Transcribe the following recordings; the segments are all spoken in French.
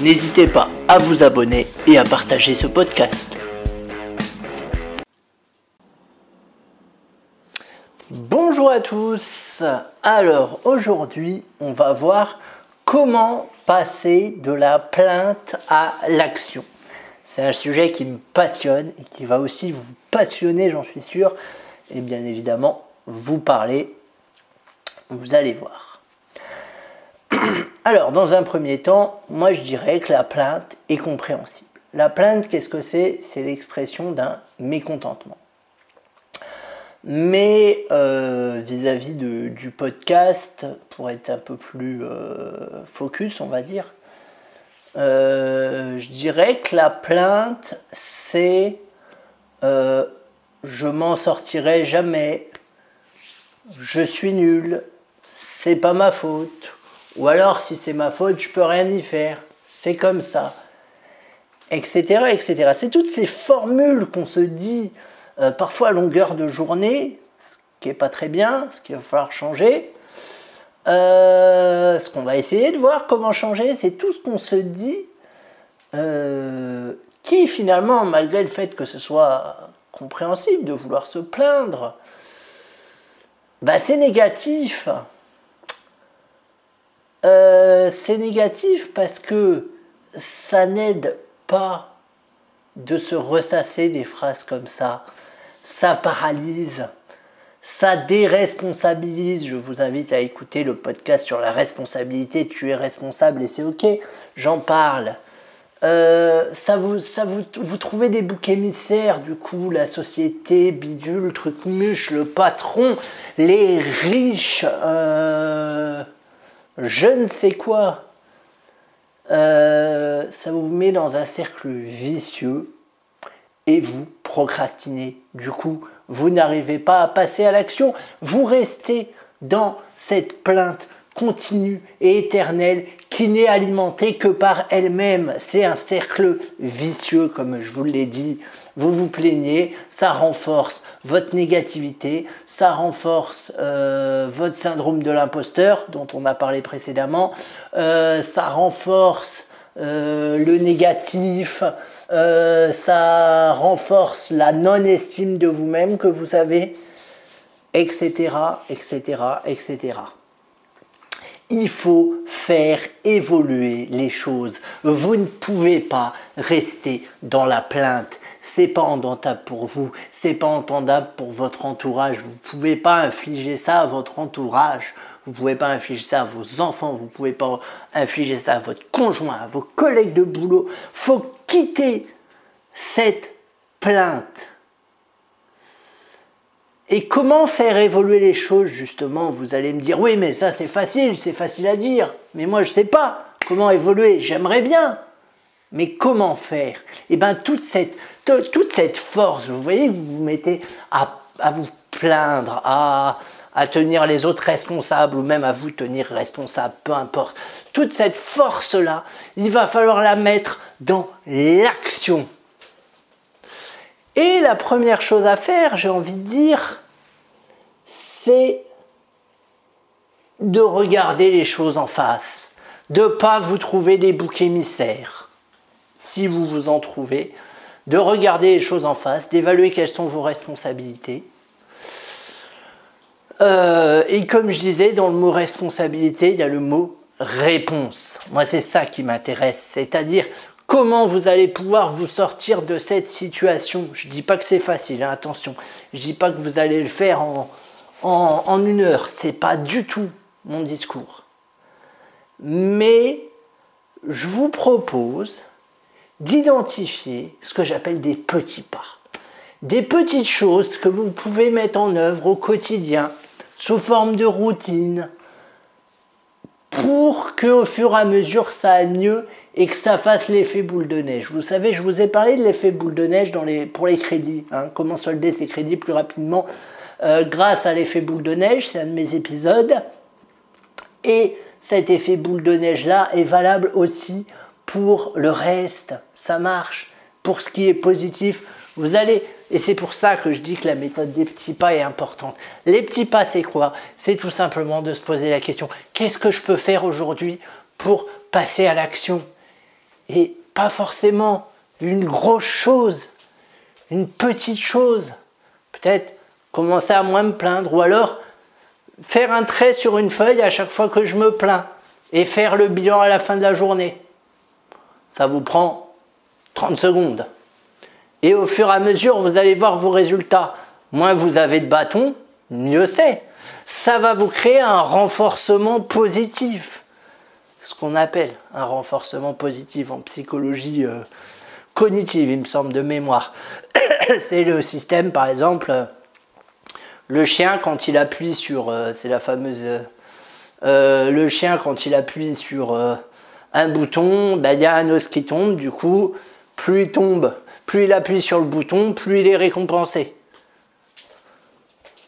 N'hésitez pas à vous abonner et à partager ce podcast. Bonjour à tous. Alors aujourd'hui, on va voir comment passer de la plainte à l'action. C'est un sujet qui me passionne et qui va aussi vous passionner, j'en suis sûr, et bien évidemment vous parler. Vous allez voir. Alors, dans un premier temps, moi je dirais que la plainte est compréhensible. La plainte, qu'est-ce que c'est? C'est l'expression d'un mécontentement. Mais euh, vis-à-vis du podcast, pour être un peu plus euh, focus, on va dire, euh, je dirais que la plainte, c'est je m'en sortirai jamais, je suis nul, c'est pas ma faute, ou alors, si c'est ma faute, je peux rien y faire. C'est comme ça. Etc. etc. C'est toutes ces formules qu'on se dit euh, parfois à longueur de journée, ce qui n'est pas très bien, ce qu'il va falloir changer. Euh, ce qu'on va essayer de voir comment changer, c'est tout ce qu'on se dit euh, qui finalement, malgré le fait que ce soit compréhensible de vouloir se plaindre, bah, c'est négatif. Euh, c'est négatif parce que ça n'aide pas de se ressasser des phrases comme ça. Ça paralyse, ça déresponsabilise. Je vous invite à écouter le podcast sur la responsabilité. Tu es responsable et c'est ok, j'en parle. Euh, ça vous, ça vous, vous trouvez des boucs émissaires, du coup, la société, bidule, truc muche, le patron, les riches, euh, je ne sais quoi, euh, ça vous met dans un cercle vicieux et vous procrastinez. Du coup, vous n'arrivez pas à passer à l'action. Vous restez dans cette plainte continue et éternelle qui n'est alimentée que par elle-même. C'est un cercle vicieux, comme je vous l'ai dit vous vous plaignez, ça renforce votre négativité, ça renforce euh, votre syndrome de l'imposteur dont on a parlé précédemment, euh, ça renforce euh, le négatif, ça renforce la non-estime de vous-même que vous avez, etc., etc., etc. Il faut faire évoluer les choses. Vous ne pouvez pas rester dans la plainte c'est pas entendable pour vous, c'est pas entendable pour votre entourage. Vous pouvez pas infliger ça à votre entourage. Vous pouvez pas infliger ça à vos enfants, vous pouvez pas infliger ça à votre conjoint, à vos collègues de boulot. Faut quitter cette plainte. Et comment faire évoluer les choses justement? Vous allez me dire oui mais ça c'est facile, c'est facile à dire. Mais moi je sais pas comment évoluer. J'aimerais bien. Mais comment faire? Eh bien, toute cette, toute cette force, vous voyez, vous vous mettez à, vous plaindre, à, à tenir les autres responsables ou même à vous tenir responsable, peu importe. Toute cette force-là, il va falloir la mettre dans l'action. Et la première chose à faire, j'ai envie de dire, c'est de regarder les choses en face, de ne pas vous trouver des boucs émissaires si vous vous en trouvez, de regarder les choses en face, d'évaluer quelles sont vos responsabilités. Euh, et comme je disais, dans le mot responsabilité, il y a le mot réponse. Moi, c'est ça qui m'intéresse, c'est-à-dire comment vous allez pouvoir vous sortir de cette situation. Je ne dis pas que c'est facile, hein, attention. Je ne dis pas que vous allez le faire en, en, en une heure. Ce n'est pas du tout mon discours. Mais je vous propose d'identifier ce que j'appelle des petits pas. Des petites choses que vous pouvez mettre en œuvre au quotidien sous forme de routine pour que au fur et à mesure ça aille mieux et que ça fasse l'effet boule de neige. Vous savez, je vous ai parlé de l'effet boule de neige dans les, pour les crédits. Hein. comment solder ses crédits plus rapidement euh, grâce à l'effet boule de neige, c'est un de mes épisodes. Et cet effet boule de neige-là est valable aussi pour le reste. Ça marche. Pour ce qui est positif, vous allez, et c'est pour ça que je dis que la méthode des petits pas est importante. Les petits pas, c'est quoi? C'est tout simplement de se poser la question, qu'est-ce que je peux faire aujourd'hui pour passer à l'action? Et pas forcément une grosse chose, une petite chose. Peut-être commencer à moins me plaindre, ou alors faire un trait sur une feuille à chaque fois que je me plains et faire le bilan à la fin de la journée. Ça vous prend 30 secondes. Et au fur et à mesure, vous allez voir vos résultats. Moins vous avez de bâtons, mieux c'est. Ça va vous créer un renforcement positif. Ce qu'on appelle un renforcement positif en psychologie euh, cognitive, il me semble, de mémoire. c'est le système, par exemple, euh, le chien, quand il appuie sur. Euh, c'est la fameuse. Le chien, quand il appuie sur un bouton, ben, il y a un os qui tombe. Du coup, plus il tombe, plus il appuie sur le bouton, plus il est récompensé.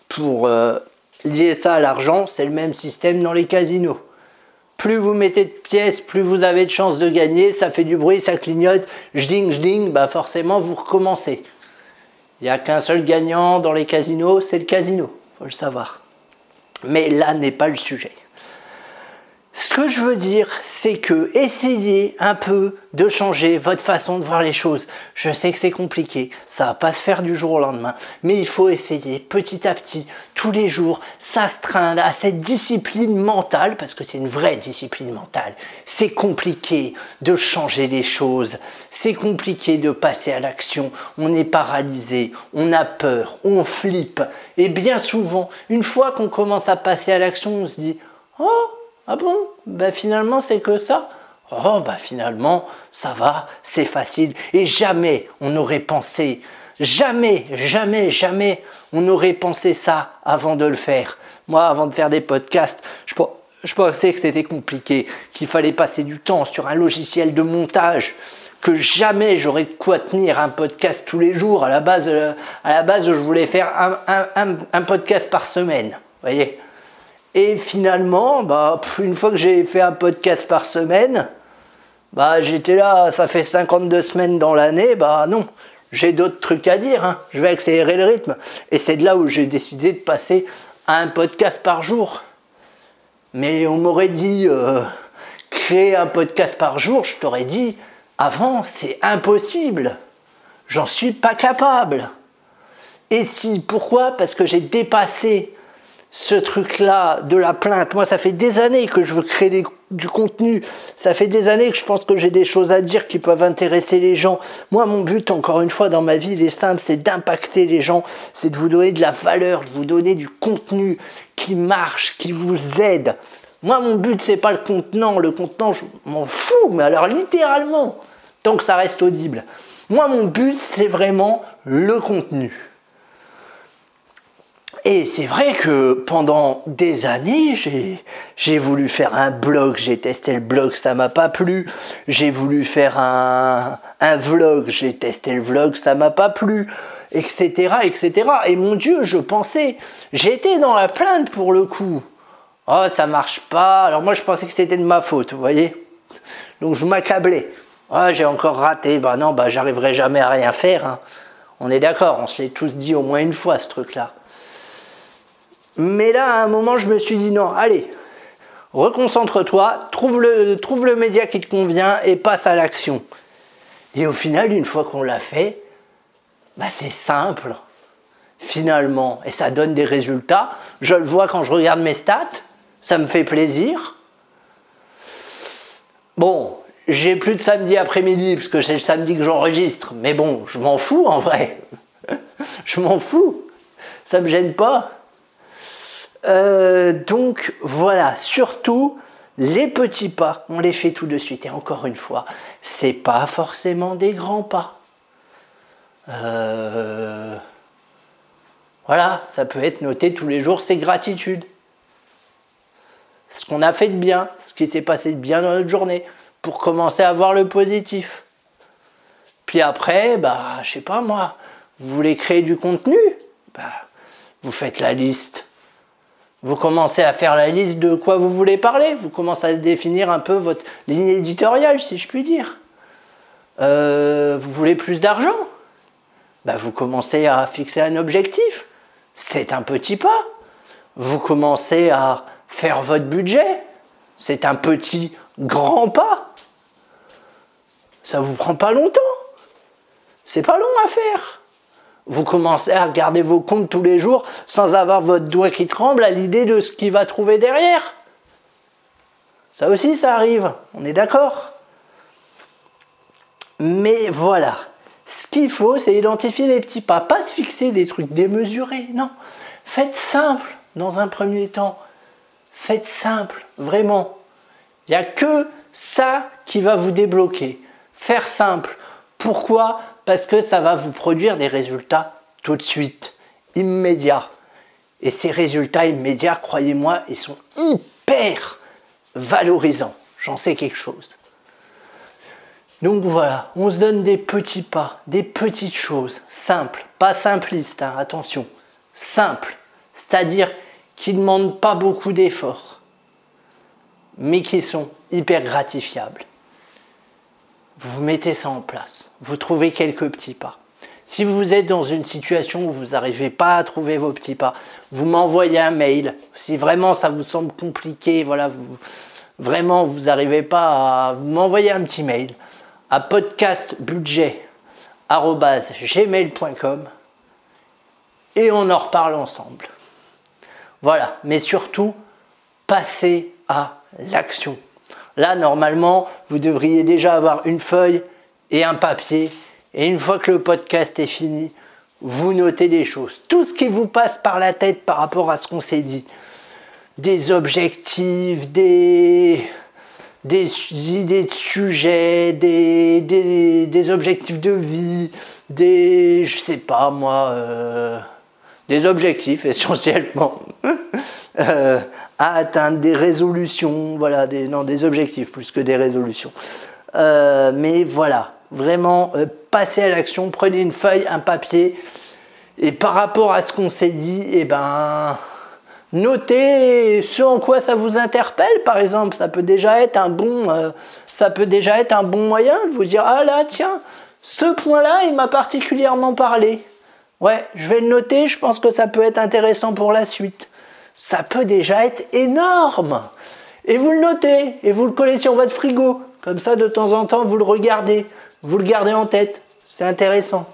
Pour lier ça à l'argent, c'est le même système dans les casinos. Plus vous mettez de pièces, plus vous avez de chances de gagner. Ça fait du bruit, ça clignote, jding, jding, bah forcément vous recommencez. Il n'y a qu'un seul gagnant dans les casinos, c'est le casino, faut le savoir. Mais là n'est pas le sujet. Que je veux dire, c'est que essayez un peu de changer votre façon de voir les choses. Je sais que c'est compliqué, ça va pas se faire du jour au lendemain, mais il faut essayer petit à petit, tous les jours, s'astreindre à cette discipline mentale, parce que c'est une vraie discipline mentale. C'est compliqué de changer les choses, c'est compliqué de passer à l'action. On est paralysé, on a peur, on flippe, et bien souvent, une fois qu'on commence à passer à l'action, on se dit, oh ah bon? Ben finalement c'est que ça. Oh ben finalement ça va, c'est facile. Et jamais on n'aurait pensé, jamais, jamais, jamais on aurait pensé ça avant de le faire. Moi avant de faire des podcasts, je, pensais que c'était compliqué, qu'il fallait passer du temps sur un logiciel de montage que jamais j'aurais de quoi tenir un podcast tous les jours. À la base, euh, je voulais faire un, un, un podcast par semaine. voyez? Et finalement, bah, une fois que j'ai fait un podcast par semaine, bah, j'étais là, ça fait 52 semaines dans l'année, bah non, j'ai d'autres trucs à dire, hein. je vais accélérer le rythme. Et c'est de là où j'ai décidé de passer à un podcast par jour. Mais on m'aurait dit, euh, créer un podcast par jour, je t'aurais dit, avant, c'est impossible. J'en suis pas capable. Et si, pourquoi? Parce que j'ai dépassé ce truc-là de la plainte. Moi, ça fait des années que je veux créer du contenu. Ça fait des années que je pense que j'ai des choses à dire qui peuvent intéresser les gens. Moi, mon but, encore une fois, dans ma vie, il est simple, c'est d'impacter les gens, c'est de vous donner de la valeur, de vous donner du contenu qui marche, qui vous aide. Moi, mon but, c'est pas le contenant. Le contenant, je m'en fous, mais alors littéralement, tant que ça reste audible. Moi, mon but, c'est vraiment le contenu. Et c'est vrai que pendant des années, j'ai voulu faire un blog, j'ai testé le blog, ça m'a pas plu. J'ai voulu faire un, vlog, j'ai testé le vlog, ça m'a pas plu, etc., etc. Et mon Dieu, je pensais, j'étais dans la plainte pour le coup. Oh, ça marche pas. Alors moi, je pensais que c'était de ma faute, vous voyez. Donc je m'accablais. Oh, j'ai encore raté. Bah non, bah j'arriverai jamais à rien faire. Hein. On est d'accord, on se l'est tous dit au moins une fois ce truc-là. Mais là, à un moment, je me suis dit non, allez, reconcentre-toi, trouve le, média qui te convient et passe à l'action. Et au final, une fois qu'on l'a fait, bah c'est simple, finalement, et ça donne des résultats. Je le vois quand je regarde mes stats, ça me fait plaisir. Bon, j'ai plus de samedi après-midi, parce que c'est le samedi que j'enregistre, mais bon, je m'en fous en vrai. je m'en fous, ça me gêne pas. Euh, donc voilà, surtout les petits pas, on les fait tout de suite. Et encore une fois, c'est pas forcément des grands pas. Euh, voilà, ça peut être noté tous les jours, c'est gratitude. ce qu'on a fait de bien, ce qui s'est passé de bien dans notre journée, pour commencer à voir le positif. Puis après, bah, je sais pas moi, vous voulez créer du contenu, bah, vous faites la liste. Vous commencez à faire la liste de quoi vous voulez parler. Vous commencez à définir un peu votre ligne éditoriale, si je puis dire. Euh, vous voulez plus d'argent? Bah, Vous commencez à fixer un objectif. C'est un petit pas. Vous commencez à faire votre budget. C'est un petit grand pas. Ça vous prend pas longtemps. C'est pas long à faire. Vous commencez à regarder vos comptes tous les jours sans avoir votre doigt qui tremble à l'idée de ce qu'il va trouver derrière. Ça aussi, ça arrive. On est d'accord Mais voilà. Ce qu'il faut, c'est identifier les petits pas. Pas se fixer des trucs démesurés. Non. Faites simple dans un premier temps. Faites simple, vraiment. Il n'y a que ça qui va vous débloquer. Faire simple. Pourquoi? Parce que ça va vous produire des résultats tout de suite, immédiats. Et ces résultats immédiats, croyez-moi, ils sont hyper valorisants. J'en sais quelque chose. Donc voilà, on se donne des petits pas, des petites choses, simples, pas simplistes, hein, attention, simples, c'est-à-dire qui ne demandent pas beaucoup d'efforts, mais qui sont hyper gratifiables. Vous mettez ça en place, vous trouvez quelques petits pas. Si vous êtes dans une situation où vous n'arrivez pas à trouver vos petits pas, vous m'envoyez un mail. Si vraiment ça vous semble compliqué, voilà, vous, vraiment vous n'arrivez pas à... Vous m'envoyez un petit mail à podcastbudget.gmail.com et on en reparle ensemble. Voilà, mais surtout, passez à l'action. Là, normalement, vous devriez déjà avoir une feuille et un papier. Et une fois que le podcast est fini, vous notez des choses. Tout ce qui vous passe par la tête par rapport à ce qu'on s'est dit. Des objectifs, des, des idées de sujets, des, des, objectifs de vie, des, je sais pas moi, euh, des objectifs essentiellement euh, à atteindre, des résolutions, voilà, des, non, des objectifs plus que des résolutions. Euh, mais voilà, vraiment, euh, passez à l'action, prenez une feuille, un papier, et par rapport à ce qu'on s'est dit, eh ben, notez ce en quoi ça vous interpelle, par exemple. Ça peut déjà être un bon, ça peut déjà être un bon moyen de vous dire, ah là, tiens, ce point-là, il m'a particulièrement parlé. Ouais, je vais le noter, je pense que ça peut être intéressant pour la suite. Ça peut déjà être énorme. Et vous le notez, et vous le collez sur votre frigo. Comme ça, de temps en temps, vous le regardez. Vous le gardez en tête. C'est intéressant.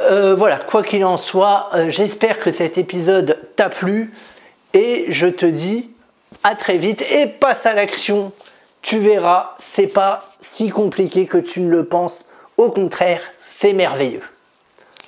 Euh, voilà, quoi qu'il en soit, euh, j'espère que cet épisode t'a plu. Et je te dis à très vite et passe à l'action. Tu verras, c'est pas si compliqué que tu ne le penses. Au contraire, c'est merveilleux.